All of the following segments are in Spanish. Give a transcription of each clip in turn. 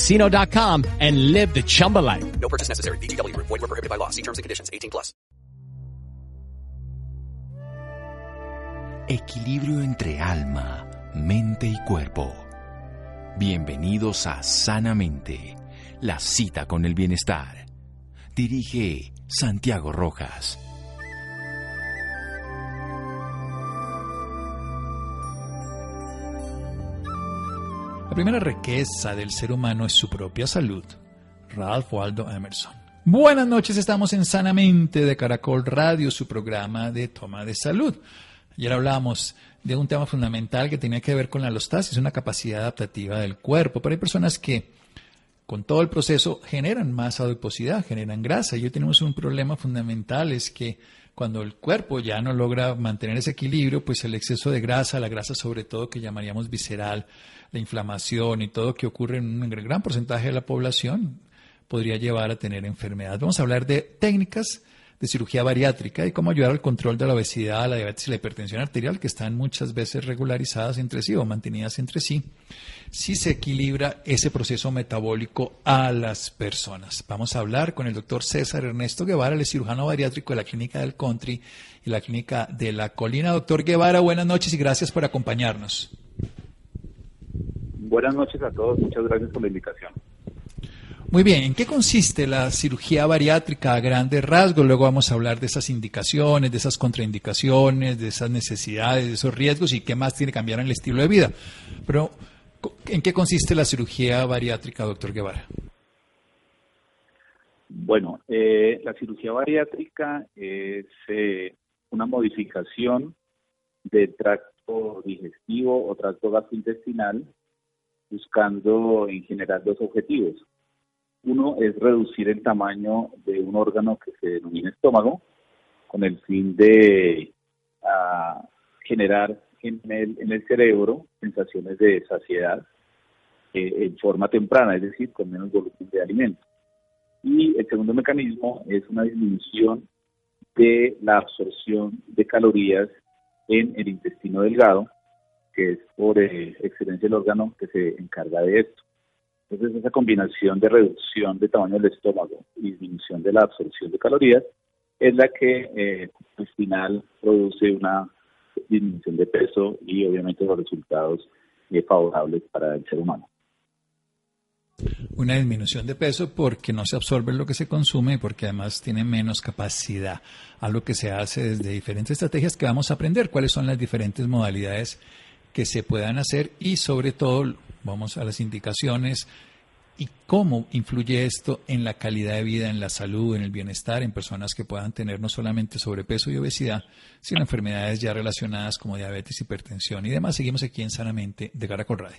chumbacasino.com and live the Chumba life. No purchase necessary. VGW Group. Void were prohibited by law. See terms and conditions. 18 plus. Equilibrio entre alma, mente y cuerpo. Bienvenidos a Sanamente, la cita con el bienestar. Dirige Santiago Rojas. La primera riqueza del ser humano es su propia salud. Ralph Waldo Emerson. Buenas noches, estamos en Sanamente de Caracol Radio, su programa de toma de salud. Ayer hablamos de un tema fundamental que tenía que ver con la alostasis, una capacidad adaptativa del cuerpo, pero hay personas que con todo el proceso generan más adiposidad, generan grasa. Y hoy tenemos un problema fundamental, es que cuando el cuerpo ya no logra mantener ese equilibrio, pues el exceso de grasa, la grasa sobre todo que llamaríamos visceral, la inflamación y todo que ocurre en un gran porcentaje de la población, podría llevar a tener enfermedades. Vamos a hablar de técnicas de cirugía bariátrica y cómo ayudar al control de la obesidad, la diabetes y la hipertensión arterial, que están muchas veces regularizadas entre sí o mantenidas entre sí, si se equilibra ese proceso metabólico a las personas. Vamos a hablar con el doctor César Ernesto Guevara, el cirujano bariátrico de la Clínica del Country y la Clínica de la Colina. Doctor Guevara, buenas noches y gracias por acompañarnos. Buenas noches a todos, muchas gracias por la invitación. Muy bien, ¿en qué consiste la cirugía bariátrica a grandes rasgos? Luego vamos a hablar de esas indicaciones, de esas contraindicaciones, de esas necesidades, de esos riesgos y qué más tiene que cambiar en el estilo de vida. Pero, ¿en qué consiste la cirugía bariátrica, doctor Guevara? Bueno, eh, la cirugía bariátrica es eh, una modificación del tracto digestivo o tracto gastrointestinal buscando en general dos objetivos. Uno es reducir el tamaño de un órgano que se denomina estómago, con el fin de ah, generar en el, en el, cerebro sensaciones de saciedad eh, en forma temprana, es decir, con menos volumen de alimento. Y el segundo mecanismo es una disminución de la absorción de calorías en el intestino delgado, que es por eh, excelencia el órgano que se encarga de esto. Entonces, esa combinación de reducción de tamaño del estómago y disminución de la absorción de calorías es la que eh, al final produce una disminución de peso y obviamente los resultados eh, favorables para el ser humano. Una disminución de peso porque no se absorbe lo que se consume y porque además tiene menos capacidad. Algo que se hace desde diferentes estrategias que vamos a aprender cuáles son las diferentes modalidades que se puedan hacer y sobre todo vamos a las indicaciones y cómo influye esto en la calidad de vida, en la salud, en el bienestar, en personas que puedan tener no solamente sobrepeso y obesidad, sino enfermedades ya relacionadas como diabetes, hipertensión y demás. Seguimos aquí en Sanamente de Caracol Radio.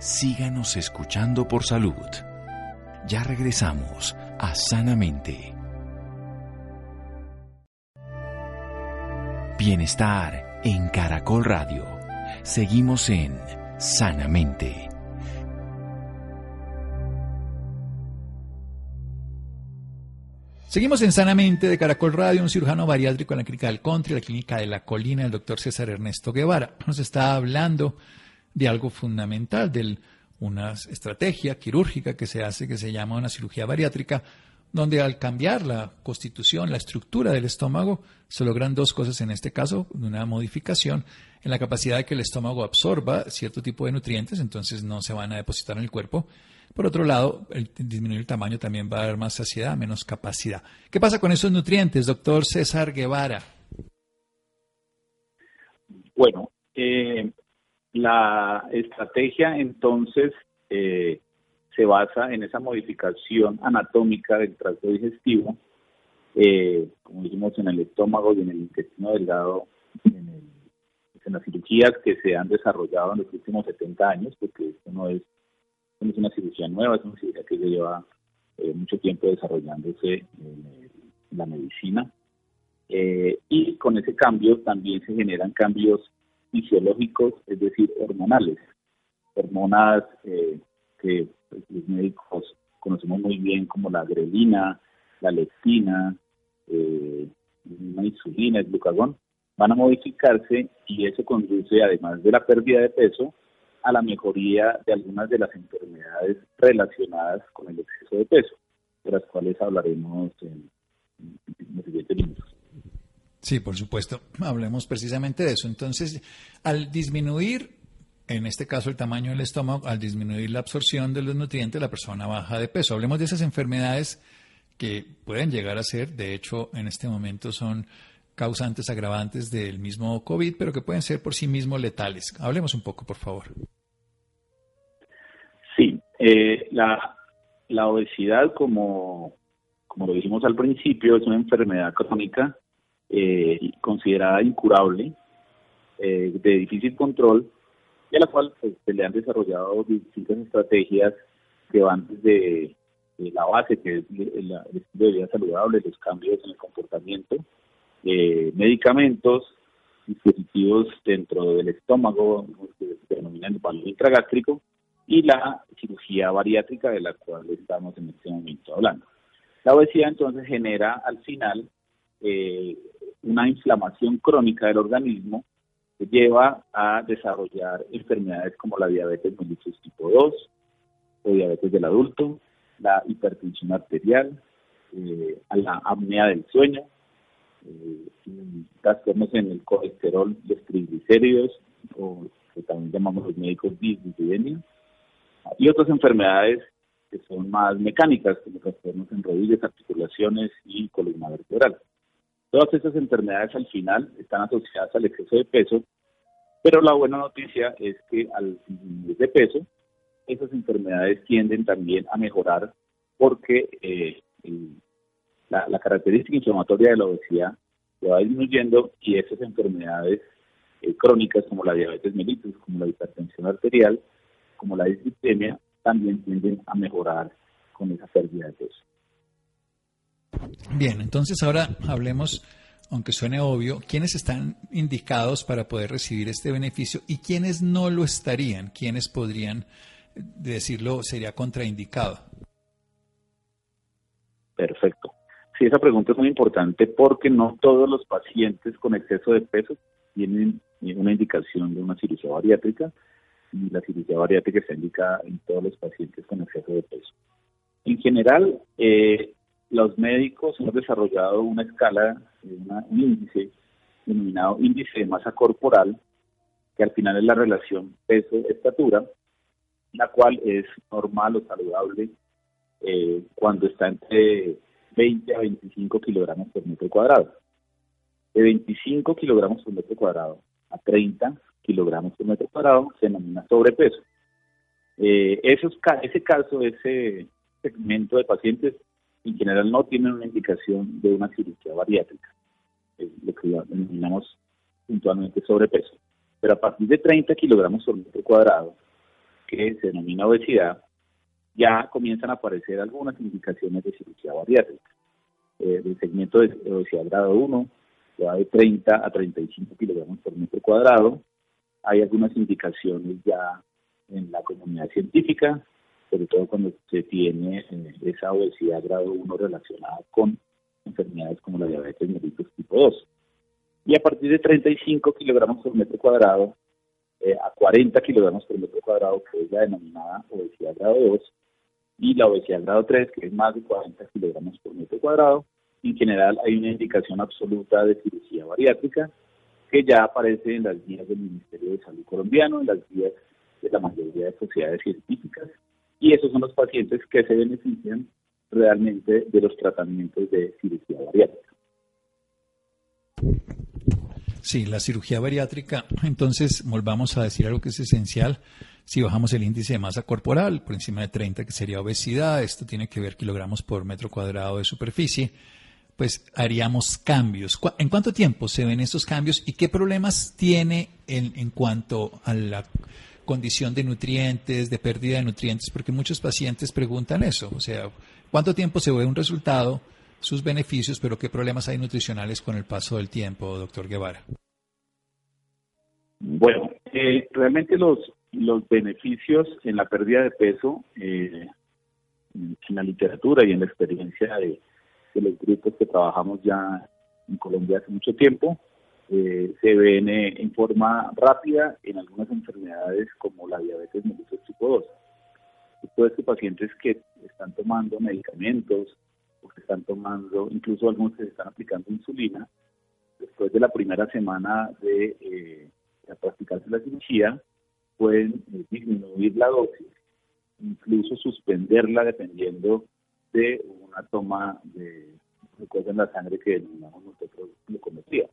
Síganos escuchando por salud. Ya regresamos a Sanamente. Bienestar en Caracol Radio. Seguimos en Sanamente. Seguimos en Sanamente de Caracol Radio, un cirujano bariátrico en la clínica del Country, la clínica de la Colina, el doctor César Ernesto Guevara. Nos está hablando de algo fundamental, de una estrategia quirúrgica que se hace, que se llama una cirugía bariátrica, donde al cambiar la constitución, la estructura del estómago, se logran dos cosas en este caso, una modificación en la capacidad de que el estómago absorba cierto tipo de nutrientes, entonces no se van a depositar en el cuerpo, Por otro lado, el disminuir el tamaño también va a dar más saciedad, menos capacidad. ¿Qué pasa con esos nutrientes, doctor César Guevara? Bueno, eh, la estrategia entonces eh, se basa en esa modificación anatómica del tracto digestivo, eh, como dijimos en el estómago y en el intestino delgado, en, las cirugías que se han desarrollado en los últimos 70 años, porque esto no es, no es una cirugía nueva, es una cirugía que lleva eh, mucho tiempo desarrollándose en, la medicina. y con ese cambio también se generan cambios fisiológicos, es decir, hormonales. Hormonas eh, que pues, los médicos conocemos muy bien como la grelina, la leptina, eh, insulina, el glucagón, van a modificarse y eso conduce, además de la pérdida de peso, a la mejoría de algunas de las enfermedades relacionadas con el exceso de peso, de las cuales hablaremos en, en los siguientes minutos. Sí, por supuesto. Hablemos precisamente de eso. Entonces, al disminuir, en este caso el tamaño del estómago, al disminuir la absorción de los nutrientes, la persona baja de peso. Hablemos de esas enfermedades que pueden llegar a ser, de hecho, en este momento son causantes agravantes del mismo COVID, pero que pueden ser por sí mismos letales. Hablemos un poco, por favor. Sí, eh, la, obesidad, como, como lo dijimos al principio, es una enfermedad crónica eh, considerada incurable, eh, de difícil control, y a la cual pues, se le han desarrollado distintas estrategias que van desde la base, que es el, estilo de vida saludable, los cambios en el comportamiento, eh, medicamentos, dispositivos dentro del estómago, que se denominan el palo intragástrico, y la cirugía bariátrica de la cual estamos en este momento hablando. La obesidad entonces genera al final eh, una inflamación crónica del organismo lleva a desarrollar enfermedades como la diabetes mellitus tipo 2 o diabetes del adulto, la hipertensión arterial, eh, la apnea del sueño, eh, en el colesterol, los triglicéridos, o que también llamamos los médicos dislipidemia, y otras enfermedades que son más mecánicas, como trastornos en rodillas, articulaciones y columna vertebral. Todas estas enfermedades al final están asociadas al exceso de peso, pero la buena noticia es que al disminuir de peso, esas enfermedades tienden también a mejorar porque eh, la, característica inflamatoria de la obesidad se va disminuyendo y esas enfermedades eh, crónicas como la diabetes mellitus, como la hipertensión arterial, como la dislipidemia, también tienden a mejorar con esa pérdida de peso. Bien, entonces ahora hablemos, aunque suene obvio, quiénes están indicados para poder recibir este beneficio y quiénes no lo estarían, quiénes podrían decirlo sería contraindicado. Perfecto. Sí, esa pregunta es muy importante porque no todos los pacientes con exceso de peso tienen una indicación de una cirugía bariátrica y la cirugía bariátrica se indica en todos los pacientes con exceso de peso. En general, eh, los médicos hemos desarrollado una escala, un índice denominado índice de masa corporal, que al final es la relación peso-estatura, la cual es normal o saludable eh, cuando está entre 20 a 25 kilogramos por metro cuadrado. De 25 kilogramos por metro cuadrado a 30 kilogramos por metro cuadrado se denomina sobrepeso. Eh, ese caso, ese segmento de pacientes en general no tienen una indicación de una cirugía bariátrica, lo que denominamos puntualmente sobrepeso. Pero a partir de 30 kilogramos por metro cuadrado, que se denomina obesidad, ya comienzan a aparecer algunas indicaciones de cirugía bariátrica. Eh, el segmento de obesidad grado 1 va de 30 a 35 kilogramos por metro cuadrado. Hay algunas indicaciones ya en la comunidad científica, sobre todo cuando se tiene eh, esa obesidad grado 1 relacionada con enfermedades como la diabetes mellitus tipo 2. Y a partir de 35 kilogramos por metro cuadrado eh, a 40 kilogramos por metro cuadrado, que es la denominada obesidad grado 2, y la obesidad grado 3, que es más de 40 kilogramos por metro cuadrado. En general hay una indicación absoluta de cirugía bariátrica que ya aparece en las guías del Ministerio de Salud colombiano, en las guías de la mayoría de sociedades científicas y esos son los pacientes que se benefician realmente de los tratamientos de cirugía bariátrica. Sí, la cirugía bariátrica, entonces volvamos a decir algo que es esencial. Si bajamos el índice de masa corporal por encima de 30, que sería obesidad, esto tiene que ver kilogramos por metro cuadrado de superficie, pues haríamos cambios. ¿En cuánto tiempo se ven estos cambios y qué problemas tiene en, en cuanto a la condición de nutrientes, de pérdida de nutrientes? Porque muchos pacientes preguntan eso, o sea, ¿cuánto tiempo se ve un resultado? sus beneficios, pero qué problemas hay nutricionales con el paso del tiempo, doctor Guevara. Bueno, eh, realmente los, los beneficios en la pérdida de peso, eh, en la literatura y en la experiencia de, los grupos que trabajamos ya en Colombia hace mucho tiempo, eh, se ven en forma rápida en algunas enfermedades como la diabetes mellitus tipo 2. Estos de pacientes que están tomando medicamentos porque están tomando, incluso algunos que se están aplicando insulina, después de la primera semana de, eh, practicarse la cirugía, pueden eh, disminuir la dosis, incluso suspenderla dependiendo de una toma de glucosa en la sangre que denominamos nosotros glucometría.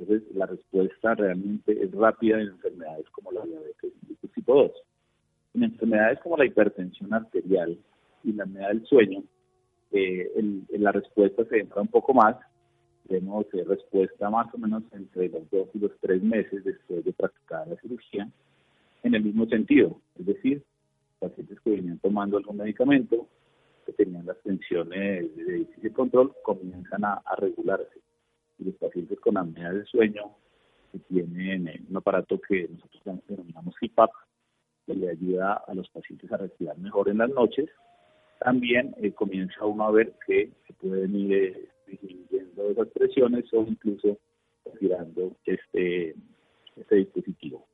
Entonces, la respuesta realmente es rápida en enfermedades como la diabetes tipo 2. En enfermedades como la hipertensión arterial y la enfermedad del sueño, eh, la respuesta se entra un poco más. Eh, respuesta más o menos entre los dos y los tres meses después de practicar la cirugía, en el mismo sentido. Es decir, pacientes que venían tomando algún medicamento, que tenían las tensiones de difícil control, comienzan a, regularse. Y los pacientes con apnea del sueño, que tienen eh, un aparato que nosotros denominamos CPAP, que le ayuda a los pacientes a respirar mejor en las noches, también eh, comienza uno a ver que se pueden ir eh, disminuyendo esas presiones o incluso retirando este, este dispositivo.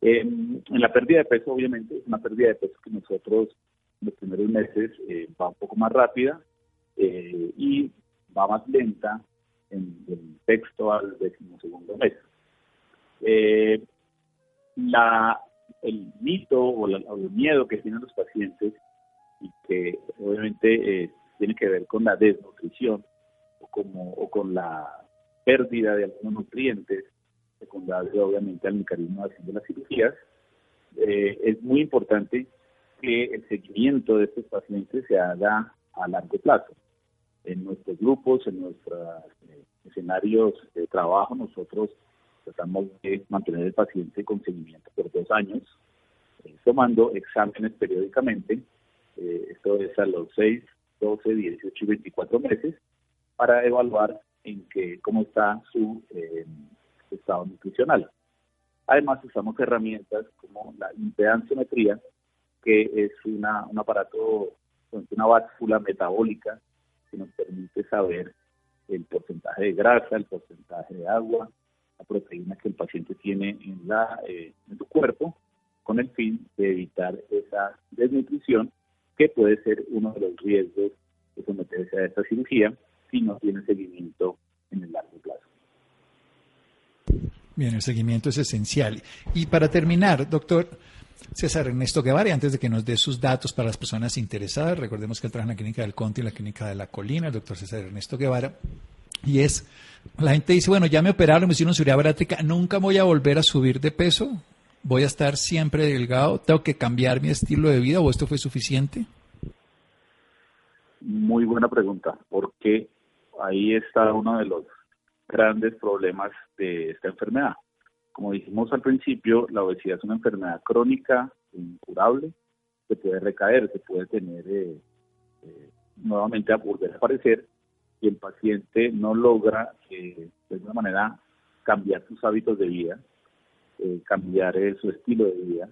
en la pérdida de peso, obviamente, es una pérdida de peso que nosotros en los primeros meses eh, va un poco más rápida y va más lenta en el texto al decimosegundo mes. la, el mito o, o el miedo que tienen los pacientes y que obviamente eh, tiene que ver con la desnutrición o, como, o con la pérdida de algunos nutrientes secundario obviamente al mecanismo de acción de las cirugías, eh, es muy importante que el seguimiento de estos pacientes se haga a largo plazo. En nuestros grupos, en nuestros eh, escenarios de trabajo, nosotros tratamos de mantener el paciente con seguimiento por dos años, tomando exámenes periódicamente eh, esto es a los 6, 12, 18 y 24 meses, para evaluar en qué, cómo está su eh, estado nutricional. Además, usamos herramientas como la impedanciometría, que es una, un aparato, una báscula metabólica que nos permite saber el porcentaje de grasa, el porcentaje de agua, la proteína que el paciente tiene en, la, eh, en su cuerpo, con el fin de evitar esa desnutrición que puede ser uno de los riesgos de someterse a esta cirugía si no tiene seguimiento en el largo plazo. Bien, el seguimiento es esencial. Y para terminar, doctor César Ernesto Guevara, antes de que nos dé sus datos para las personas interesadas, recordemos que él trabaja en la clínica del Conte y la clínica de la Colina, el doctor César Ernesto Guevara, y es, la gente dice, bueno, ya me operaron, me hicieron cirugía bariátrica, nunca voy a volver a subir de peso voy a estar siempre delgado, tengo que cambiar mi estilo de vida o esto fue suficiente? Muy buena pregunta, porque ahí está uno de los grandes problemas de esta enfermedad. Como dijimos al principio, la obesidad es una enfermedad crónica, incurable, se puede recaer, se puede tener eh, eh, nuevamente a volver a aparecer y el paciente no logra eh, de alguna manera cambiar sus hábitos de vida, eh, cambiar eh, su estilo de vida,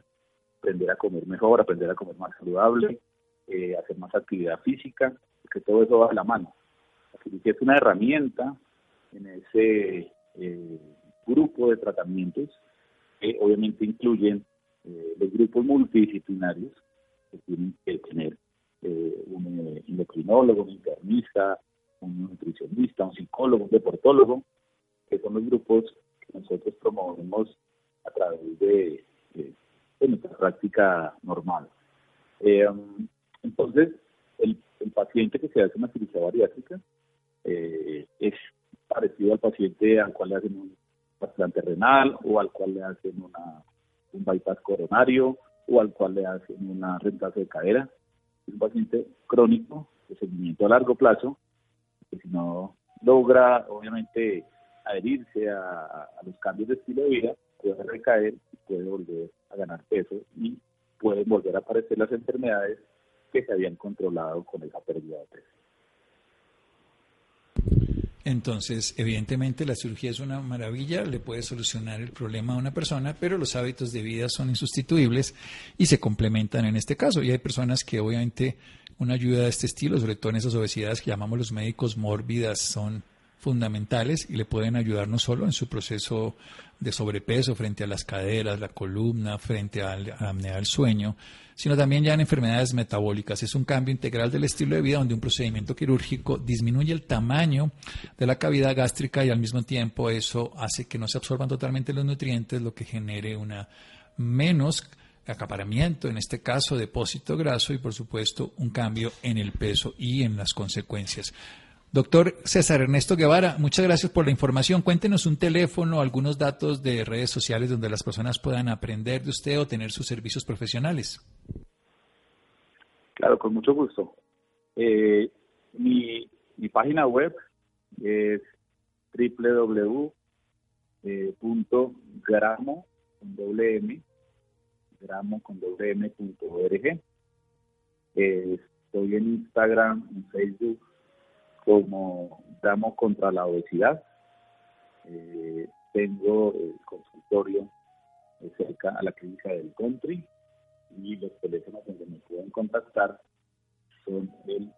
aprender a comer mejor, aprender a comer más saludable, eh, hacer más actividad física, que todo eso va a la mano. Así que es una herramienta en ese grupo de tratamientos que obviamente incluyen los grupos multidisciplinarios que tienen que tener un endocrinólogo, un internista, un nutricionista, un psicólogo, un deportólogo, que son los grupos que nosotros promovemos a través de, nuestra práctica normal. Eh, entonces, el, paciente que se hace una cirugía bariátrica eh, es parecido al paciente al cual le hacen un trasplante renal o al cual le hacen una, un bypass coronario o al cual le hacen una reemplazo de cadera. Es un paciente crónico de seguimiento a largo plazo que si no logra, obviamente, adherirse a, los cambios de estilo de vida, puede recaer y puede volver a ganar peso y pueden volver a aparecer las enfermedades que se habían controlado con esa pérdida de peso. Entonces, evidentemente la cirugía es una maravilla, le puede solucionar el problema a una persona, pero los hábitos de vida son insustituibles y se complementan en este caso. Y hay personas que obviamente una ayuda de este estilo, sobre todo en esas obesidades que llamamos los médicos mórbidas, son fundamentales y le pueden ayudar no solo en su proceso de sobrepeso frente a las caderas, la columna, frente a la apnea del sueño, sino también ya en enfermedades metabólicas. Es un cambio integral del estilo de vida donde un procedimiento quirúrgico disminuye el tamaño de la cavidad gástrica y al mismo tiempo eso hace que no se absorban totalmente los nutrientes, lo que genere una menos acaparamiento, en este caso depósito graso y por supuesto un cambio en el peso y en las consecuencias. Doctor César Ernesto Guevara, muchas gracias por la información. Cuéntenos un teléfono, algunos datos de redes sociales donde las personas puedan aprender de usted o tener sus servicios profesionales. Claro, con mucho gusto. Eh, mi, página web es www.gramo con doble m, gramo con eh, estoy en Instagram, en Facebook como damos contra la obesidad. Eh, tengo el consultorio cerca a la clínica del country y los teléfonos donde me pueden contactar son el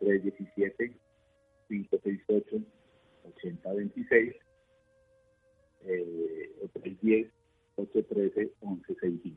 317-568-8026 eh, o 310-813-1165.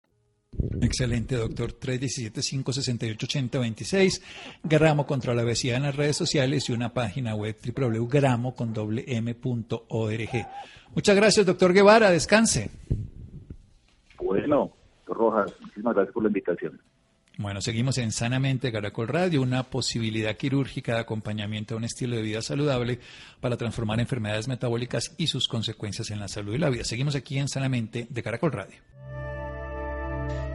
Excelente, doctor. 317-568-8026. Gramo contra la obesidad en las redes sociales y una página web www.gramo con Muchas gracias, doctor Guevara. Descanse. Bueno, Rojas, muchísimas gracias por la invitación. Bueno, seguimos en Sanamente Caracol Radio, una posibilidad quirúrgica de acompañamiento a un estilo de vida saludable para transformar enfermedades metabólicas y sus consecuencias en la salud y la vida. Seguimos aquí en Sanamente de Caracol Radio.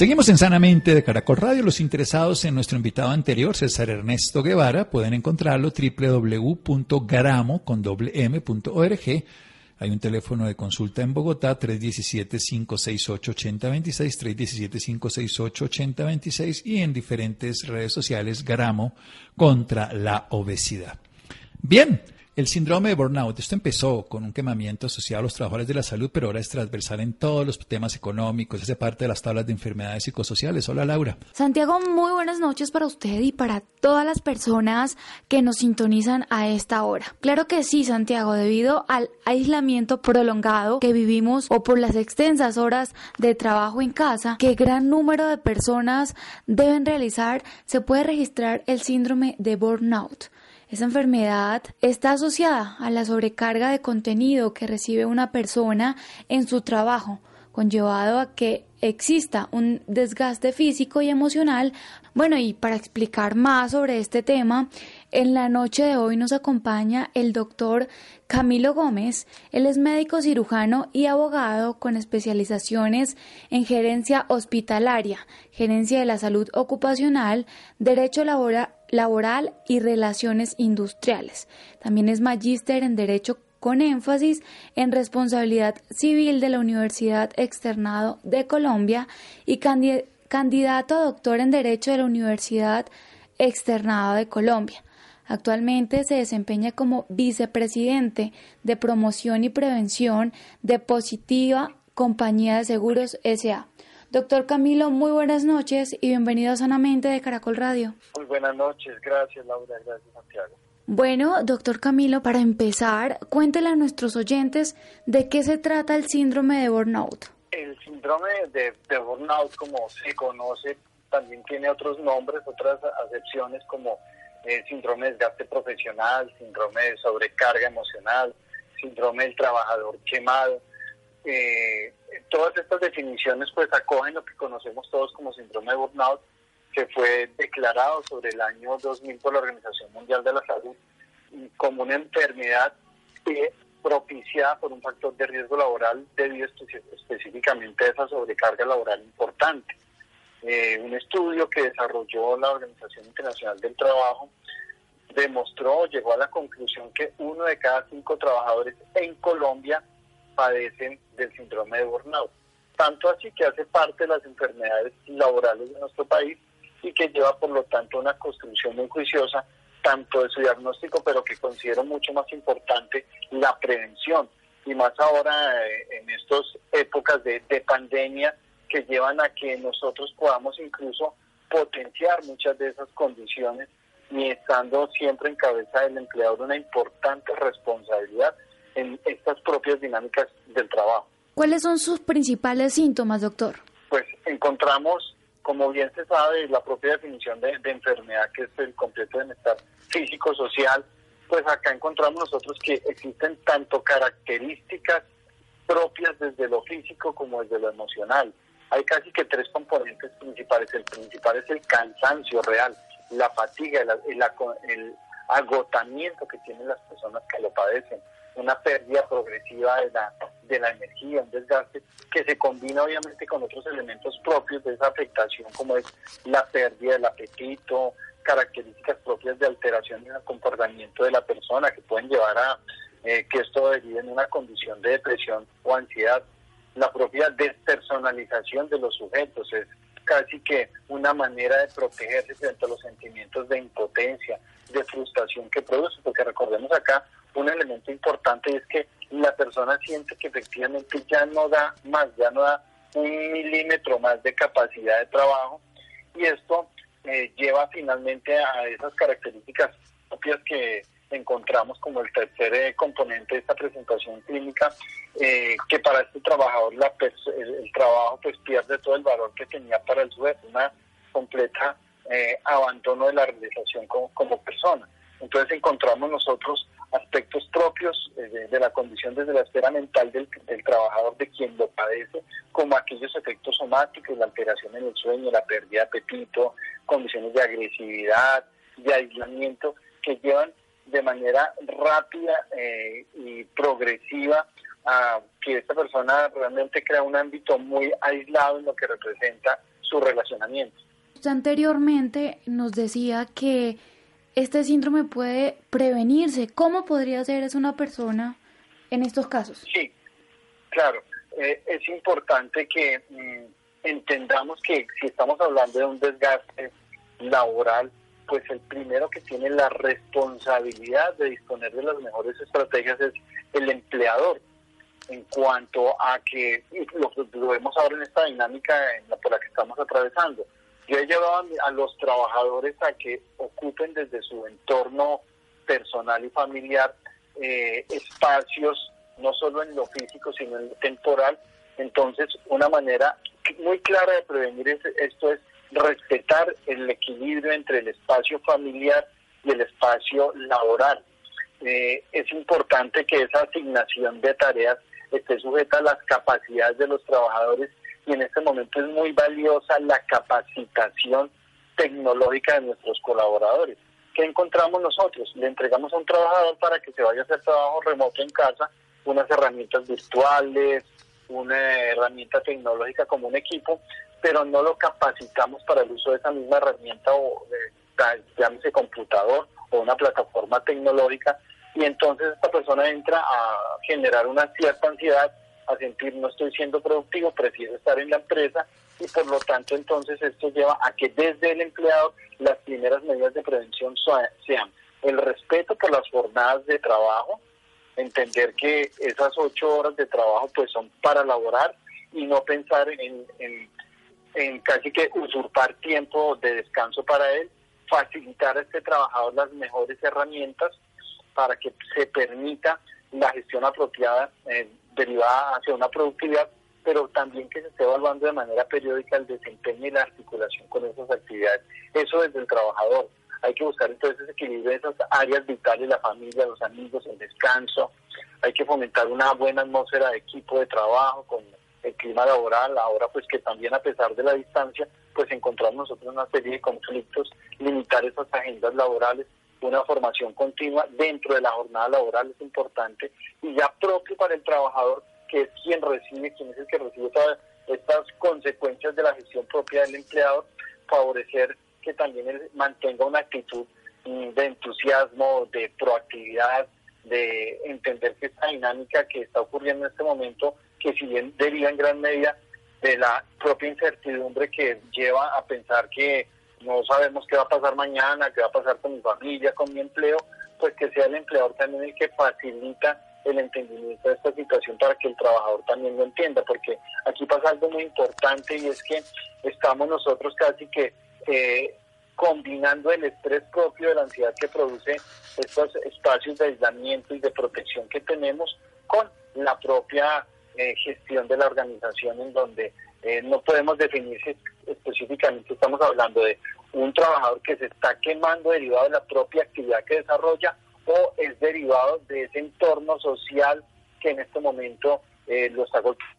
Seguimos en Sanamente de Caracol Radio. Los interesados en nuestro invitado anterior, César Ernesto Guevara, pueden encontrarlo www.garamo.org. Hay un teléfono de consulta en Bogotá, 317-568-8026, 317-568-8026 y en diferentes redes sociales, Garamo contra la obesidad. Bien, el síndrome de burnout, esto empezó con un quemamiento asociado a los trabajadores de la salud, pero ahora es transversal en todos los temas económicos, hace parte de las tablas de enfermedades psicosociales. Hola Laura. Santiago, muy buenas noches para usted y para todas las personas que nos sintonizan a esta hora. Claro que sí, Santiago, debido al aislamiento prolongado que vivimos o por las extensas horas de trabajo en casa que gran número de personas deben realizar, se puede registrar el síndrome de burnout. Esa enfermedad está asociada a la sobrecarga de contenido que recibe una persona en su trabajo, conllevado a que exista un desgaste físico y emocional. Bueno, y para explicar más sobre este tema, en la noche de hoy nos acompaña el doctor Camilo Gómez. Él es médico cirujano y abogado con especializaciones en gerencia hospitalaria, gerencia de la salud ocupacional, derecho laboral laboral y relaciones industriales. También es magíster en Derecho con énfasis en responsabilidad civil de la Universidad Externado de Colombia y candidato a doctor en Derecho de la Universidad Externado de Colombia. Actualmente se desempeña como vicepresidente de promoción y prevención de Positiva Compañía de Seguros SA. Doctor Camilo, muy buenas noches y bienvenido a Sanamente de Caracol Radio. Muy buenas noches, gracias Laura, gracias Santiago. Bueno, doctor Camilo, para empezar, cuéntele a nuestros oyentes de qué se trata el síndrome de burnout. El síndrome de, de burnout, como se conoce, también tiene otros nombres, otras acepciones como eh, síndrome de desgaste profesional, síndrome de sobrecarga emocional, síndrome del trabajador quemado. Eh, todas estas definiciones pues acogen lo que conocemos todos como síndrome de burnout, que fue declarado sobre el año 2000 por la Organización Mundial de la Salud como una enfermedad propiciada por un factor de riesgo laboral debido específicamente a esa sobrecarga laboral importante. Eh, un estudio que desarrolló la Organización Internacional del Trabajo demostró, llegó a la conclusión que uno de cada cinco trabajadores en Colombia padecen del síndrome de burnout. Tanto así que hace parte de las enfermedades laborales de nuestro país y que lleva por lo tanto una construcción muy juiciosa tanto de su diagnóstico, pero que considero mucho más importante la prevención. Y más ahora eh, en estas épocas de, de pandemia, que llevan a que nosotros podamos incluso potenciar muchas de esas condiciones y estando siempre en cabeza del empleador una importante responsabilidad en estas propias dinámicas del trabajo. ¿Cuáles son sus principales síntomas, doctor? Pues encontramos, como bien se sabe, la propia definición de, de enfermedad, que es el completo bienestar físico-social, pues acá encontramos nosotros que existen tanto características propias desde lo físico como desde lo emocional hay casi que tres componentes principales. El principal es el cansancio real, la fatiga, el, el, agotamiento que tienen las personas que lo padecen, una pérdida progresiva de la, de la energía, un desgaste que se combina obviamente con otros elementos propios de esa afectación como es la pérdida del apetito, características propias de alteración en el comportamiento de la persona que pueden llevar a eh, que esto derive en una condición de depresión o ansiedad. La propia despersonalización de los sujetos, es casi que una manera de protegerse frente a los sentimientos de impotencia, de frustración que produce, porque recordemos acá un elemento importante es que la persona siente que efectivamente ya no da más, ya no da un milímetro más de capacidad de trabajo y esto eh, lleva finalmente a esas características propias que encontramos como el tercer eh, componente de esta presentación clínica, eh, que para este trabajador la el, trabajo pues pierde todo el valor que tenía para el sujeto, una completa eh, abandono de la realización como, persona. Entonces encontramos nosotros aspectos propios de, la condición desde la esfera mental del, del, trabajador, de quien lo padece, como aquellos efectos somáticos, la alteración en el sueño, la pérdida de apetito, condiciones de agresividad, de aislamiento, que llevan de manera rápida eh, y progresiva a que esta persona realmente crea un ámbito muy aislado en lo que representa su relacionamiento. Anteriormente nos decía que este síndrome puede prevenirse. ¿Cómo podría ser es una persona en estos casos? Sí, claro. Eh, es importante que mm, entendamos que si estamos hablando de un desgaste laboral, pues el primero que tiene la responsabilidad de disponer de las mejores estrategias es el empleador en cuanto a que lo, lo vemos ahora en esta dinámica en la, por la que estamos atravesando. Yo he llevado a los trabajadores a que ocupen desde su entorno personal y familiar eh, espacios, no solo en lo físico, sino en lo temporal. Entonces, una manera muy clara de prevenir esto es respetar el equilibrio entre el espacio familiar y el espacio laboral. Eh, es importante que esa asignación de tareas esté sujeta a las capacidades de los trabajadores y en este momento es muy valiosa la capacitación tecnológica de nuestros colaboradores. ¿Qué encontramos nosotros? Le entregamos a un trabajador para que se vaya a hacer trabajo remoto en casa, unas herramientas virtuales, una herramienta tecnológica como un equipo, pero no lo capacitamos para el uso de esa misma herramienta o llámese computador o una plataforma tecnológica y entonces esta persona entra a generar una cierta ansiedad, a sentir no estoy siendo productivo, prefiero estar en la empresa y por lo tanto entonces esto lleva a que desde el empleado las primeras medidas de prevención sean el respeto por las jornadas de trabajo, entender que esas ocho horas de trabajo pues son para laborar y no pensar en, en, en casi que usurpar tiempo de descanso para él, facilitar a este trabajador las mejores herramientas para que se permita la gestión apropiada eh, derivada hacia una productividad, pero también que se esté evaluando de manera periódica el desempeño y la articulación con esas actividades. Eso desde el trabajador. Hay que buscar entonces equilibrio de esas áreas vitales, la familia, los amigos, el descanso. Hay que fomentar una buena atmósfera de equipo de trabajo con el clima laboral, ahora pues que también a pesar de la distancia, pues encontramos nosotros una serie de conflictos, limitar esas agendas laborales, una formación continua dentro de la jornada laboral es importante y ya propio para el trabajador, que es quien recibe, quien es el que recibe todas estas consecuencias de la gestión propia del empleado, favorecer que también él mantenga una actitud mm, de entusiasmo, de proactividad, de entender que esta dinámica que está ocurriendo en este momento, que si bien deriva en gran medida de la propia incertidumbre que lleva a pensar que no sabemos qué va a pasar mañana, qué va a pasar con mi familia, con mi empleo, pues que sea el empleador también el que facilita el entendimiento de esta situación para que el trabajador también lo entienda, porque aquí pasa algo muy importante y es que estamos nosotros casi que eh, combinando el estrés propio de la ansiedad que produce estos espacios de aislamiento y de protección que tenemos con la propia eh, gestión de la organización en donde eh, no podemos definir si específicamente estamos hablando de un trabajador que se está quemando derivado de la propia actividad que desarrolla o es derivado de ese entorno social que en este momento eh, lo está golpeando.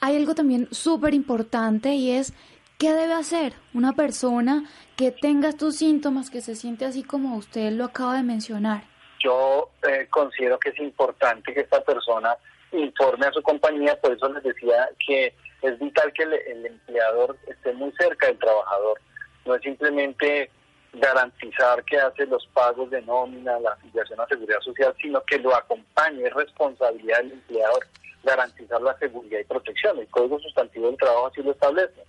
Hay algo también súper importante y es ¿Qué debe hacer una persona que tenga estos síntomas, que se siente así como usted lo acaba de mencionar? Yo eh, considero que es importante que esta persona informe a su compañía, por eso les decía que es vital que el, empleador esté muy cerca del trabajador, no es simplemente garantizar que hace los pagos de nómina, la afiliación a seguridad social, sino que lo acompañe, es responsabilidad del empleador garantizar la seguridad y protección. El Código Sustantivo del Trabajo así lo establece.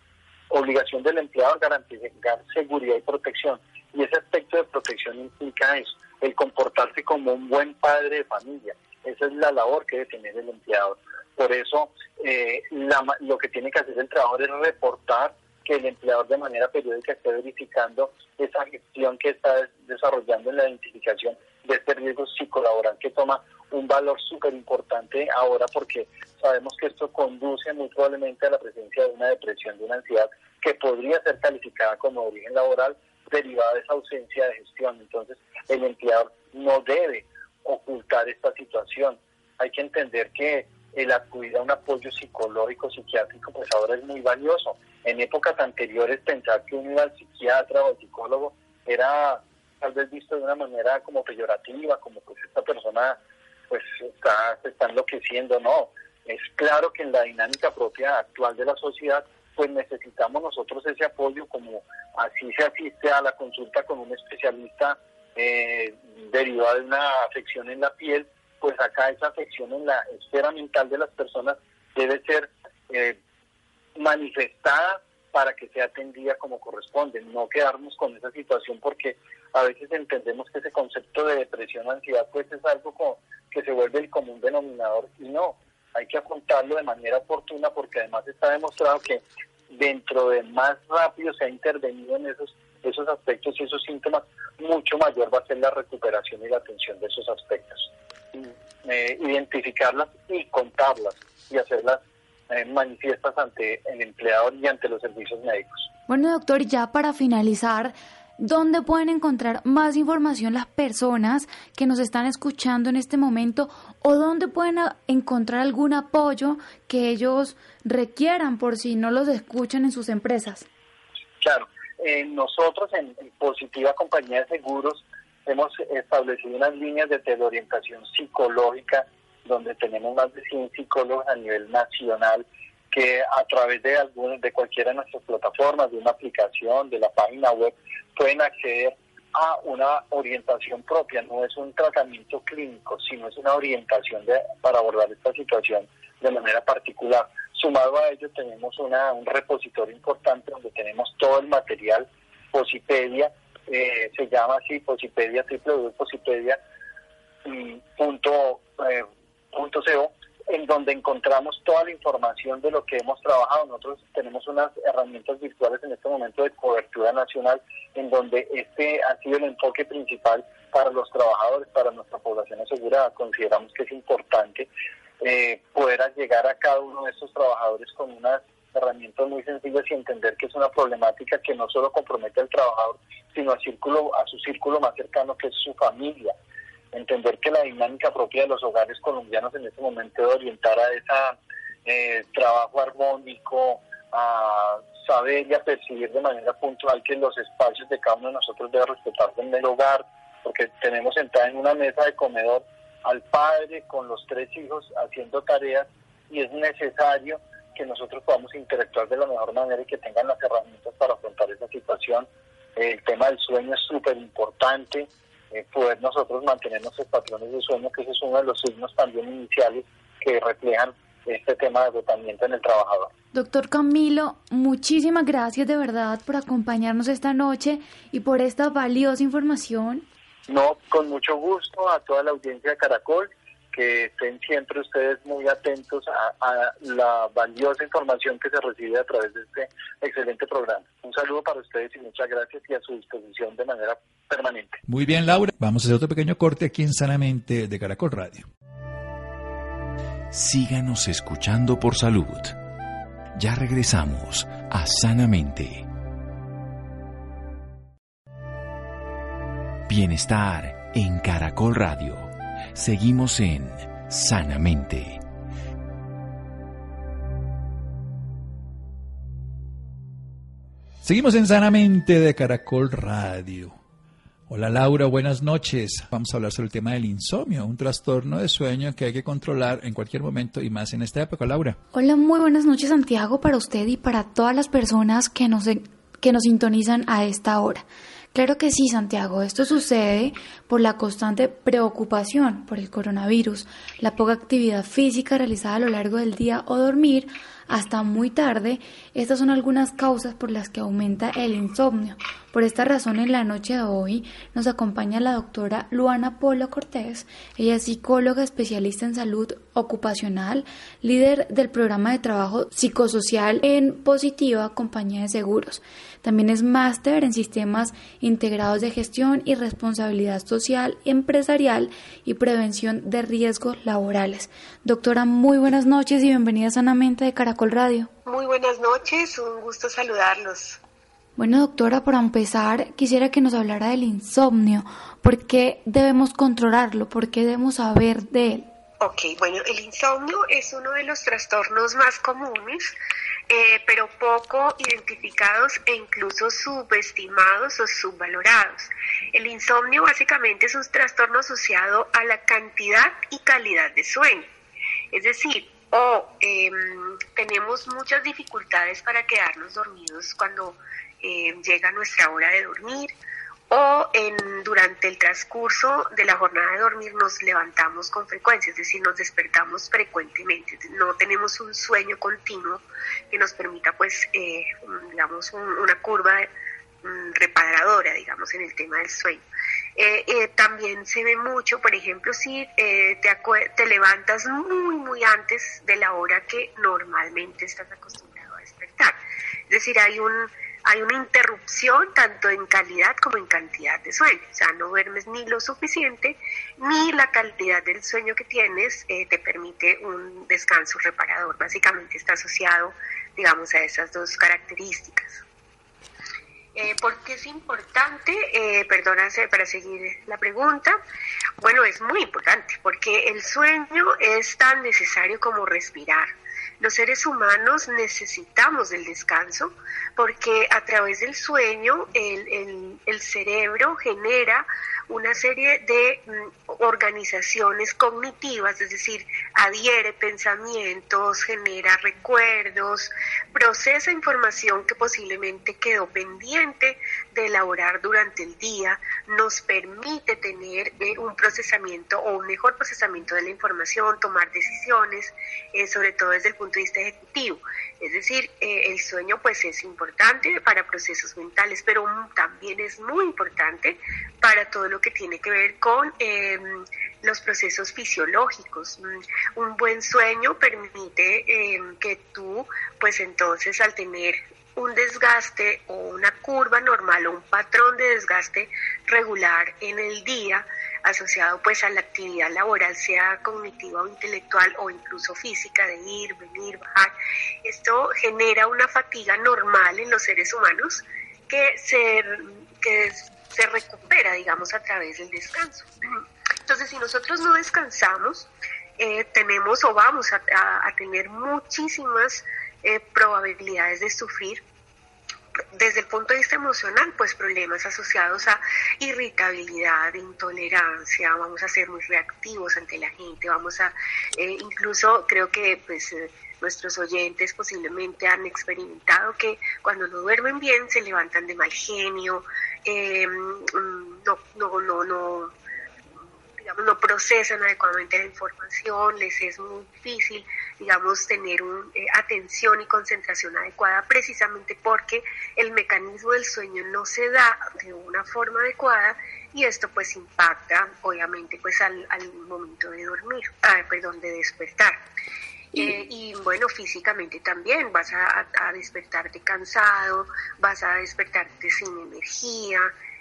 Obligación del empleador garantizar seguridad y protección. Y ese aspecto de protección implica eso, el comportarse como un buen padre de familia, esa es la labor que debe tener el empleador. Por eso, eh, lo que tiene que hacer el trabajador es reportar que el empleador de manera periódica esté verificando esa gestión que está desarrollando en la identificación de este riesgo psicolaboral que toma un valor súper importante ahora porque sabemos que esto conduce muy probablemente a la presencia de una depresión, de una ansiedad que podría ser calificada como origen laboral derivada de esa ausencia de gestión. Entonces, el empleador no debe ocultar esta situación. Hay que entender que el acudir a un apoyo psicológico, psiquiátrico, pues ahora es muy valioso. En épocas anteriores pensar que uno iba al psiquiatra o al psicólogo era tal vez visto de una manera como peyorativa, como pues esta persona pues está, se está enloqueciendo, no. Es claro que en la dinámica propia actual de la sociedad pues necesitamos nosotros ese apoyo como así se asiste a la consulta con un especialista eh, derivada de una afección en la piel, pues acá esa afección en la esfera mental de las personas debe ser eh, manifestada para que sea atendida como corresponde, no quedarnos con esa situación porque a veces entendemos que ese concepto de depresión ansiedad pues es algo como que se vuelve el común denominador y no, hay que afrontarlo de manera oportuna porque además está demostrado que dentro de más rápido se ha intervenido en esos esos aspectos y esos síntomas, mucho mayor va a ser la recuperación y la atención de esos aspectos. Eh, identificarlas y contarlas y hacerlas eh, manifiestas ante el empleador y ante los servicios médicos. Bueno, doctor, ya para finalizar, ¿dónde pueden encontrar más información las personas que nos están escuchando en este momento o dónde pueden encontrar algún apoyo que ellos requieran por si no los escuchan en sus empresas? Claro, nosotros en, Positiva Compañía de Seguros hemos establecido unas líneas de teleorientación psicológica donde tenemos más de 100 psicólogos a nivel nacional que a través de algunas de cualquiera de nuestras plataformas, de una aplicación, de la página web, pueden acceder a una orientación propia, no es un tratamiento clínico, sino es una orientación de, para abordar esta situación de manera particular. Sumado a ello tenemos una, un repositorio importante donde tenemos todo el material Posipedia, eh, se llama así Posipedia, www.posipedia punto, eh, en donde encontramos toda la información de lo que hemos trabajado. Nosotros tenemos unas herramientas virtuales en este momento de cobertura nacional, en donde este ha sido el enfoque principal para los trabajadores, para nuestra población asegurada. Consideramos que es importante eh, poder llegar a cada uno de estos trabajadores con unas herramientas muy sencillas y entender que es una problemática que no solo compromete al trabajador, sino a, círculo, a su círculo más cercano, que es su familia. Entender que la dinámica propia de los hogares colombianos en este momento de orientar a ese eh, trabajo armónico, a saber y a percibir de manera puntual que los espacios de cada uno de nosotros debe respetarse en el hogar, porque tenemos sentada en una mesa de comedor al padre con los tres hijos haciendo tareas y es necesario que nosotros podamos interactuar de la mejor manera y que tengan las herramientas para afrontar esa situación. El tema del sueño es súper importante, eh, poder nosotros mantener nuestros patrones de sueño, que ese es uno de los signos también iniciales que reflejan este tema de agotamiento en el trabajador. Doctor Camilo, muchísimas gracias de verdad por acompañarnos esta noche y por esta valiosa información. No, con mucho gusto a toda la audiencia de Caracol que estén siempre ustedes muy atentos a, la valiosa información que se recibe a través de este excelente programa. Un saludo para ustedes y muchas gracias y a su disposición de manera permanente. Muy bien, Laura. Vamos a hacer otro pequeño corte aquí en Sanamente de Caracol Radio. Síganos escuchando por salud. Ya regresamos a Sanamente. Bienestar en Caracol Radio. Seguimos en Sanamente. Seguimos en Sanamente de Caracol Radio. Hola Laura, buenas noches. Vamos a hablar sobre el tema del insomnio, un trastorno de sueño que hay que controlar en cualquier momento y más en esta época, Laura. Hola, muy buenas noches Santiago para usted y para todas las personas que nos, que nos sintonizan a esta hora. Claro que sí, Santiago. Esto sucede por la constante preocupación por el coronavirus, la poca actividad física realizada a lo largo del día o dormir hasta muy tarde. Estas son algunas causas por las que aumenta el insomnio. Por esta razón, en la noche de hoy nos acompaña la doctora Luana Polo Cortés. Ella es psicóloga especialista en salud ocupacional, líder del programa de trabajo psicosocial en Positiva Compañía de Seguros. También es máster en sistemas integrados de gestión y responsabilidad social empresarial y prevención de riesgos laborales. Doctora, muy buenas noches y bienvenida sanamente de Caracol Radio. Muy buenas noches, un gusto saludarlos. Bueno, doctora, para empezar, quisiera que nos hablara del insomnio. ¿Por qué debemos controlarlo? ¿Por qué debemos saber de él? Ok, bueno, el insomnio es uno de los trastornos más comunes, eh, pero poco identificados e incluso subestimados o subvalorados. El insomnio básicamente es un trastorno asociado a la cantidad y calidad de sueño. Es decir, o em, tenemos muchas dificultades para quedarnos dormidos cuando eh, llega nuestra hora de dormir o en, durante el transcurso de la jornada de dormir nos levantamos con frecuencia, es decir, nos despertamos frecuentemente, no tenemos un sueño continuo que nos permita, pues, eh, digamos, una curva mm, reparadora, digamos, en el tema del sueño. Eh, también se ve mucho, por ejemplo, si te, te levantas muy, muy antes de la hora que normalmente estás acostumbrado a despertar. Es decir, hay un hay una interrupción tanto en calidad como en cantidad de sueño. O sea, no duermes ni lo suficiente, ni la calidad del sueño que tienes eh, te permite un descanso reparador. Básicamente está asociado, digamos, a esas dos características. Eh, ¿Por qué es importante? Eh, para seguir la pregunta. Bueno, es muy importante porque el sueño es tan necesario como respirar. Los seres humanos necesitamos del descanso porque a través del sueño el, cerebro genera una serie de mm, organizaciones cognitivas, es decir, adhiere pensamientos, genera recuerdos, procesa información que posiblemente quedó pendiente de elaborar durante el día, nos permite tener eh, un procesamiento o un mejor procesamiento de la información, tomar decisiones, eh, sobre todo desde el punto de vista ejecutivo. Es decir, eh, el sueño pues es importante para procesos mentales, pero también es muy importante para todo lo que tiene que ver con em, los procesos fisiológicos. Mm, un buen sueño permite em, que tú pues entonces al tener un desgaste o una curva normal o un patrón de desgaste regular en el día, asociado pues a la actividad laboral, sea cognitiva o intelectual o incluso física, de ir, venir, bajar. Esto genera una fatiga normal en los seres humanos que se, que se recupera, digamos, a través del descanso. Entonces, si nosotros no descansamos, eh, tenemos o vamos a, tener muchísimas eh, probabilidades de sufrir desde el punto de vista emocional, pues problemas asociados a irritabilidad, intolerancia, vamos a ser muy reactivos ante la gente, vamos a, eh, incluso creo que pues eh, nuestros oyentes posiblemente han experimentado que cuando no duermen bien se levantan de mal genio, eh, no, no, no, no digamos, no procesan adecuadamente la información, les es muy difícil, digamos, tener un, eh, atención y concentración adecuada precisamente porque el mecanismo del sueño no se da de una forma adecuada y esto pues impacta obviamente pues al, al momento de dormir, ah, perdón, de despertar. Eh, y bueno, físicamente también vas a, a, despertarte cansado, vas a despertarte sin energía,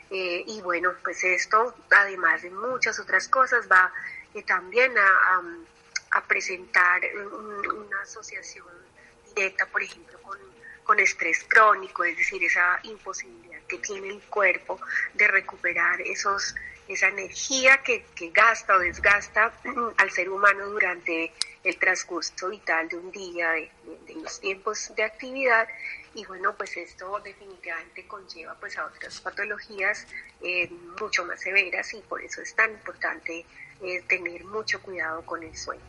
eh, y bueno, pues esto, además de muchas otras cosas, va eh, también a, a, presentar una asociación directa, por ejemplo, con, con estrés crónico, es decir, esa imposibilidad que tiene el cuerpo de recuperar esos esa energía que, que, gasta o desgasta al ser humano durante el transcurso vital de un día, de, de, los tiempos de actividad y bueno, pues esto definitivamente conlleva pues a otras patologías eh, mucho más severas y por eso es tan importante eh, tener mucho cuidado con el sueño.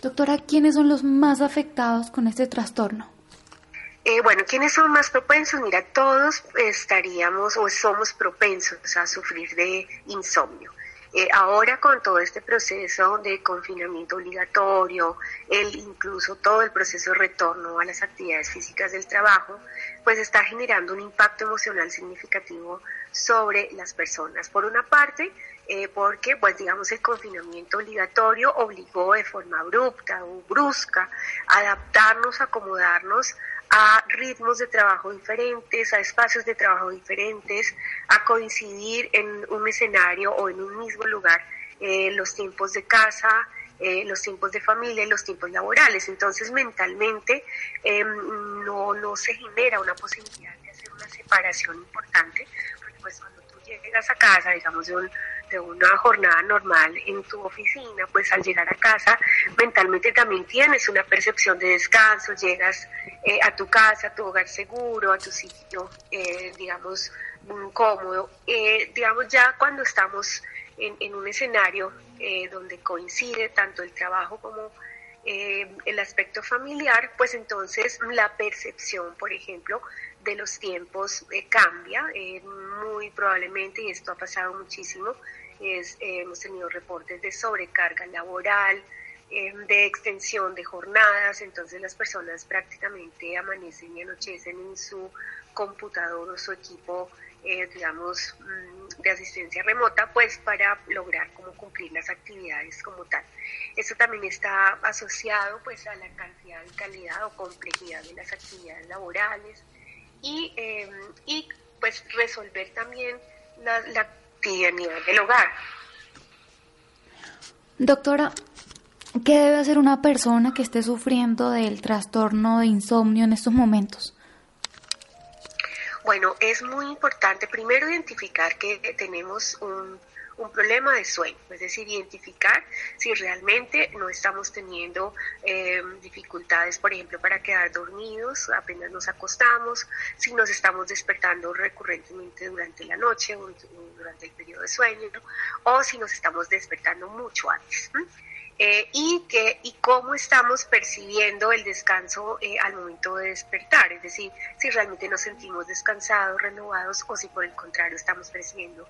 Doctora, ¿quiénes son los más afectados con este trastorno? Eh, bueno, ¿quiénes son más propensos? Mira, todos estaríamos o somos propensos a sufrir de insomnio. Eh, ahora con todo este proceso de confinamiento obligatorio, el incluso todo el proceso de retorno a las actividades físicas del trabajo, pues está generando un impacto emocional significativo sobre las personas. Por una parte, eh, porque pues digamos el confinamiento obligatorio obligó de forma abrupta o brusca a adaptarnos, acomodarnos a ritmos de trabajo diferentes, a espacios de trabajo diferentes, a coincidir en un escenario o en un mismo lugar eh, los tiempos de casa, eh, los tiempos de familia y los tiempos laborales. Entonces mentalmente em, no, no se genera una posibilidad de hacer una separación importante, porque pues cuando tú llegas a casa, digamos, de un de una jornada normal en tu oficina, pues al llegar a casa mentalmente también tienes una percepción de descanso, llegas eh, a tu casa, a tu hogar seguro, a tu sitio, eh, digamos, cómodo. Eh, digamos, ya cuando estamos en, en un escenario donde coincide tanto el trabajo como el aspecto familiar, pues entonces la percepción, por ejemplo, de los tiempos cambia muy probablemente, y esto ha pasado muchísimo, es, eh, hemos tenido reportes de sobrecarga laboral, eh, de extensión de jornadas, entonces las personas prácticamente amanecen y anochecen en su computador o su equipo, eh, digamos, mm, de asistencia remota, pues para lograr como cumplir las actividades como tal. Eso también está asociado pues a la cantidad y calidad o complejidad de las actividades laborales y, y pues resolver también la, la y a nivel del hogar. Doctora, ¿qué debe hacer una persona que esté sufriendo del trastorno de insomnio en estos momentos? Bueno, es muy importante primero identificar que tenemos un, un problema de sueño, es decir, identificar si realmente no estamos teniendo eh, dificultades, por ejemplo, para quedar dormidos apenas nos acostamos, si nos estamos despertando recurrentemente durante la noche o durante el periodo de sueño, o si nos estamos despertando mucho antes. Y, que, y cómo estamos percibiendo el descanso eh, al momento de despertar, es decir, si realmente nos sentimos descansados, renovados o si por el contrario estamos percibiendo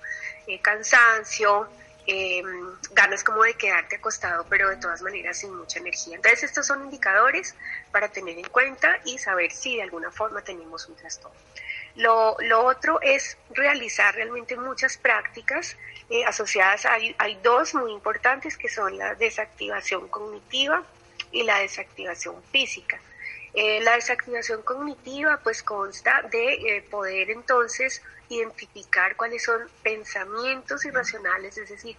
eh, cansancio, em, ganas como de quedarte acostado, pero de todas maneras sin mucha energía. Entonces estos son indicadores para tener en cuenta y saber si de alguna forma tenemos un trastorno. Lo, lo otro es realizar realmente muchas prácticas eh, asociadas, hay, hay dos muy importantes que son la desactivación cognitiva y la desactivación física. Eh, la desactivación cognitiva pues consta de eh, poder entonces identificar cuáles son pensamientos irracionales, es decir,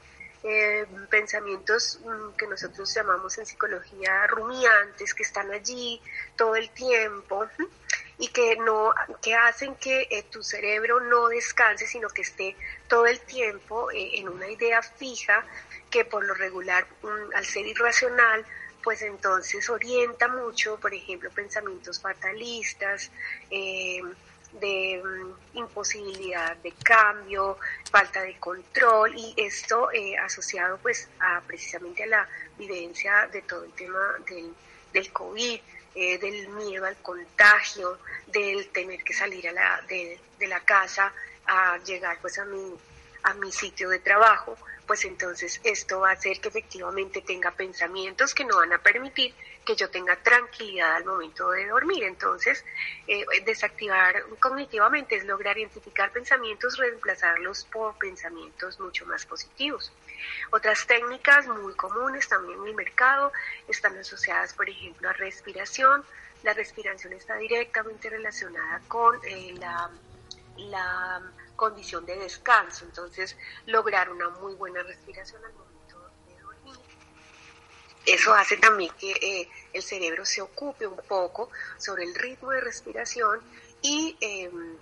pensamientos mm, que nosotros llamamos en psicología rumiantes, que están allí todo el tiempo y que no que hacen que eh, tu cerebro no descanse sino que esté todo el tiempo eh, en una idea fija que por lo regular mm, al ser irracional pues entonces orienta mucho por ejemplo pensamientos fatalistas eh, de mm, imposibilidad de cambio, falta de control y esto asociado pues a precisamente a la vivencia de todo el tema del, del COVID, eh, del miedo al contagio, del tener que salir a la, de, de, la casa a llegar pues a mi, a mi sitio de trabajo, pues entonces esto va a hacer que efectivamente tenga pensamientos que no van a permitir que yo tenga tranquilidad al momento de dormir. Entonces, eh, desactivar cognitivamente es lograr identificar pensamientos, reemplazarlos por pensamientos mucho más positivos. Otras técnicas muy comunes también en el mercado están asociadas, por ejemplo, a respiración. La respiración está directamente relacionada con eh, la, la condición de descanso, entonces lograr una muy buena respiración al momento. Eso hace también que eh, el cerebro se ocupe un poco sobre el ritmo de respiración y em,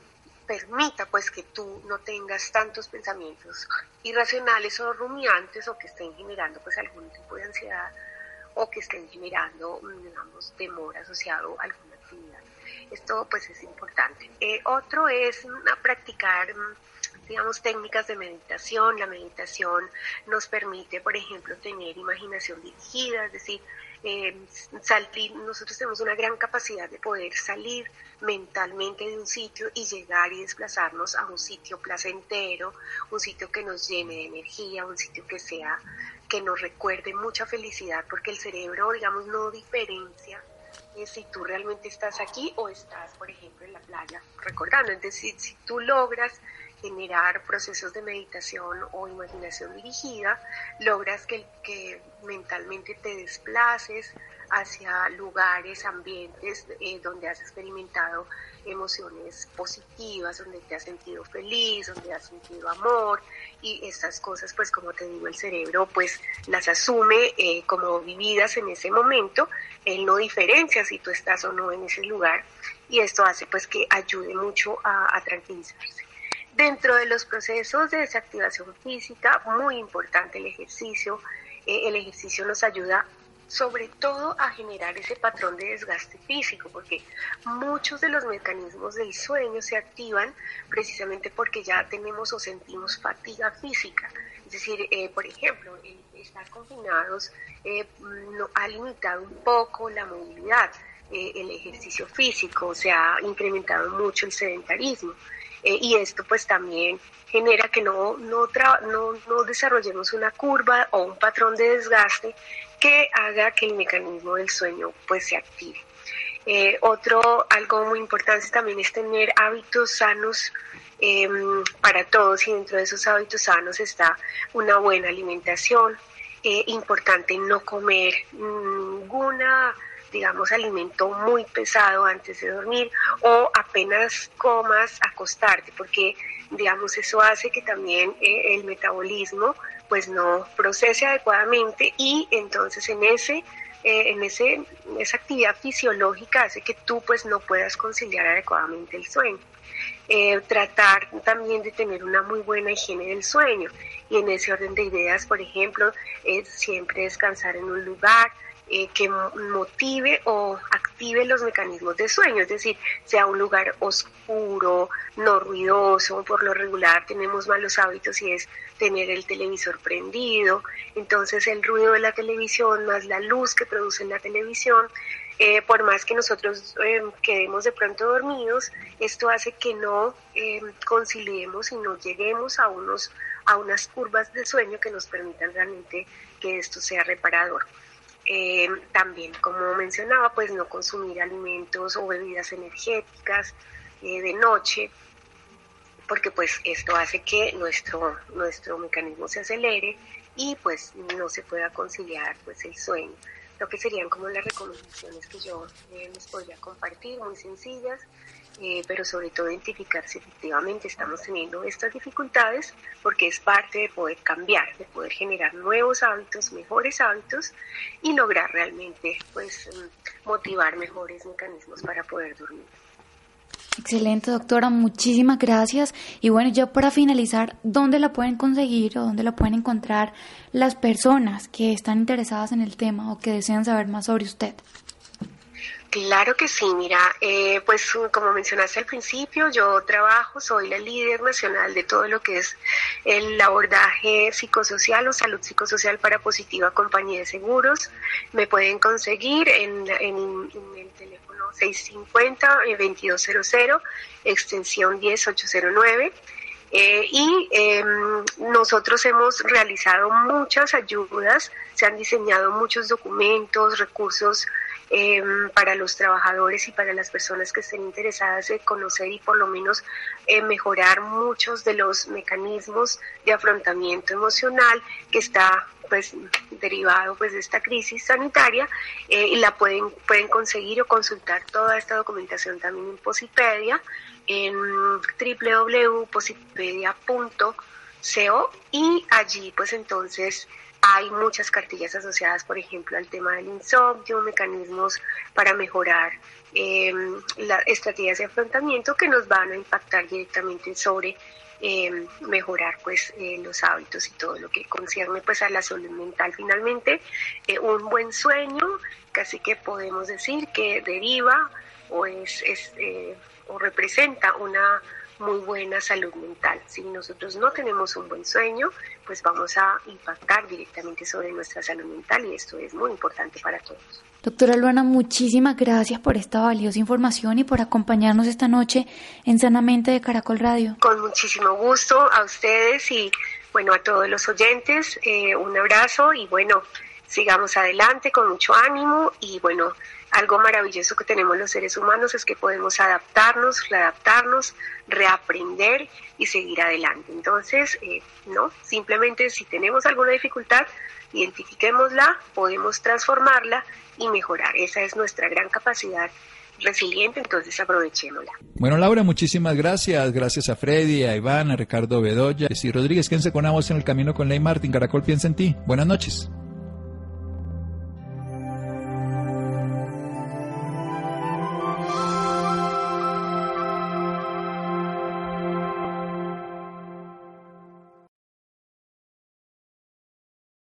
permita pues que tú no tengas tantos pensamientos irracionales o rumiantes o que estén generando pues algún tipo de ansiedad o que estén generando digamos temor asociado a alguna actividad. Esto pues es importante. Eh, otro es mm, practicar mm, digamos, técnicas de meditación. La meditación nos permite, por ejemplo, tener imaginación dirigida, es decir, eh, salir, nosotros tenemos una gran capacidad de poder salir mentalmente de un sitio y llegar y desplazarnos a un sitio placentero, un sitio que nos llene de energía, un sitio que sea, que nos recuerde mucha felicidad, porque el cerebro, digamos, no diferencia si tú realmente estás aquí o estás, por ejemplo, en la playa recordando. Es decir, si tú logras generar procesos de meditación o imaginación dirigida, logras que, que mentalmente te desplaces hacia lugares, ambientes eh, donde has experimentado emociones positivas, donde te has sentido feliz, donde has sentido amor y estas cosas, pues como te digo, el cerebro pues las asume eh, como vividas en ese momento, él no diferencia si tú estás o no en ese lugar y esto hace pues que ayude mucho a, a tranquilizarse. Dentro de los procesos de desactivación física, muy importante el ejercicio. Eh, el ejercicio nos ayuda sobre todo a generar ese patrón de desgaste físico, porque muchos de los mecanismos del sueño se activan precisamente porque ya tenemos o sentimos fatiga física. Es decir, eh, por ejemplo, estar confinados eh, ha limitado un poco la movilidad, el ejercicio físico, se ha incrementado mucho el sedentarismo. Eh, y esto pues también genera que no, no, no, no, desarrollemos una curva o un patrón de desgaste que haga que el mecanismo del sueño pues se active. Eh, otro, algo muy importante también es tener hábitos sanos em, para todos y dentro de esos hábitos sanos está una buena alimentación, eh, importante no comer ninguna digamos, alimento muy pesado antes de dormir o apenas comas acostarte, porque, digamos, eso hace que también eh, el metabolismo pues no procese adecuadamente y entonces en ese eh, en ese, esa actividad fisiológica hace que tú pues no puedas conciliar adecuadamente el sueño. eh, tratar también de tener una muy buena higiene del sueño. Y en ese orden de ideas, por ejemplo, es siempre descansar en un lugar eh, que motive o active los mecanismos de sueño, es decir, sea un lugar oscuro, no ruidoso, por lo regular tenemos malos hábitos y es tener el televisor prendido, entonces el ruido de la televisión más la luz que produce la televisión eh, por más que nosotros eh, quedemos de pronto dormidos, esto hace que no eh, conciliemos y no lleguemos a, unos, a unas curvas de sueño que nos permitan realmente que esto sea reparador. También, como mencionaba, pues no consumir alimentos o bebidas energéticas de noche, porque pues esto hace que nuestro, nuestro mecanismo se acelere y pues no se pueda conciliar pues el sueño lo que serían como las recomendaciones que yo eh, les podría compartir, muy sencillas, eh, pero sobre todo identificar si efectivamente estamos teniendo estas dificultades, porque es parte de poder cambiar, de poder generar nuevos hábitos, mejores hábitos y lograr realmente pues mm, motivar mejores mecanismos para poder dormir. Excelente, doctora, muchísimas gracias. Y bueno, ya para finalizar, ¿dónde la pueden conseguir o dónde la pueden encontrar las personas que están interesadas en el tema o que desean saber más sobre usted? Claro que sí, mira, eh, pues como mencionaste al principio, yo trabajo, soy la líder nacional de todo lo que es el abordaje psicosocial o salud psicosocial para Positiva Compañía de Seguros. Me pueden conseguir en, en el teléfono 650-2200, eh, extensión 10809. Eh, y em, nosotros hemos realizado muchas ayudas, se han diseñado muchos documentos, recursos em, para los trabajadores y para las personas que estén interesadas en conocer y por lo menos mejorar muchos de los mecanismos de afrontamiento emocional que está pues derivado pues de esta crisis sanitaria eh, y la pueden pueden conseguir o consultar toda esta documentación también en Posipedia en www.posipedia.co y allí pues entonces hay muchas cartillas asociadas, por ejemplo, al tema del insomnio, mecanismos para mejorar eh, las estrategias de afrontamiento que nos van a impactar directamente sobre eh, mejorar pues eh, los hábitos y todo lo que concierne pues a la salud mental. Finalmente, eh, un buen sueño, casi que podemos decir que deriva o es, es o representa una muy buena salud mental. Si nosotros no tenemos un buen sueño, pues vamos a impactar directamente sobre nuestra salud mental y esto es muy importante para todos. Doctora Luana, muchísimas gracias por esta valiosa información y por acompañarnos esta noche en Sanamente de Caracol Radio. Con muchísimo gusto a ustedes y bueno, a todos los oyentes, eh, un abrazo y bueno, sigamos adelante con mucho ánimo y bueno, algo maravilloso que tenemos los seres humanos es que podemos adaptarnos, readaptarnos, reaprender y seguir adelante. Entonces, eh, no, simplemente si tenemos alguna dificultad, identifiquémosla, podemos transformarla y mejorar. Esa es nuestra gran capacidad resiliente, entonces aprovechémosla. Bueno, Laura, muchísimas gracias. Gracias a Freddy, a Iván, a Ricardo Bedoya, y Rodríguez. Quédense con ambos en el camino con Ley Martín. Caracol piensa en ti. Buenas noches.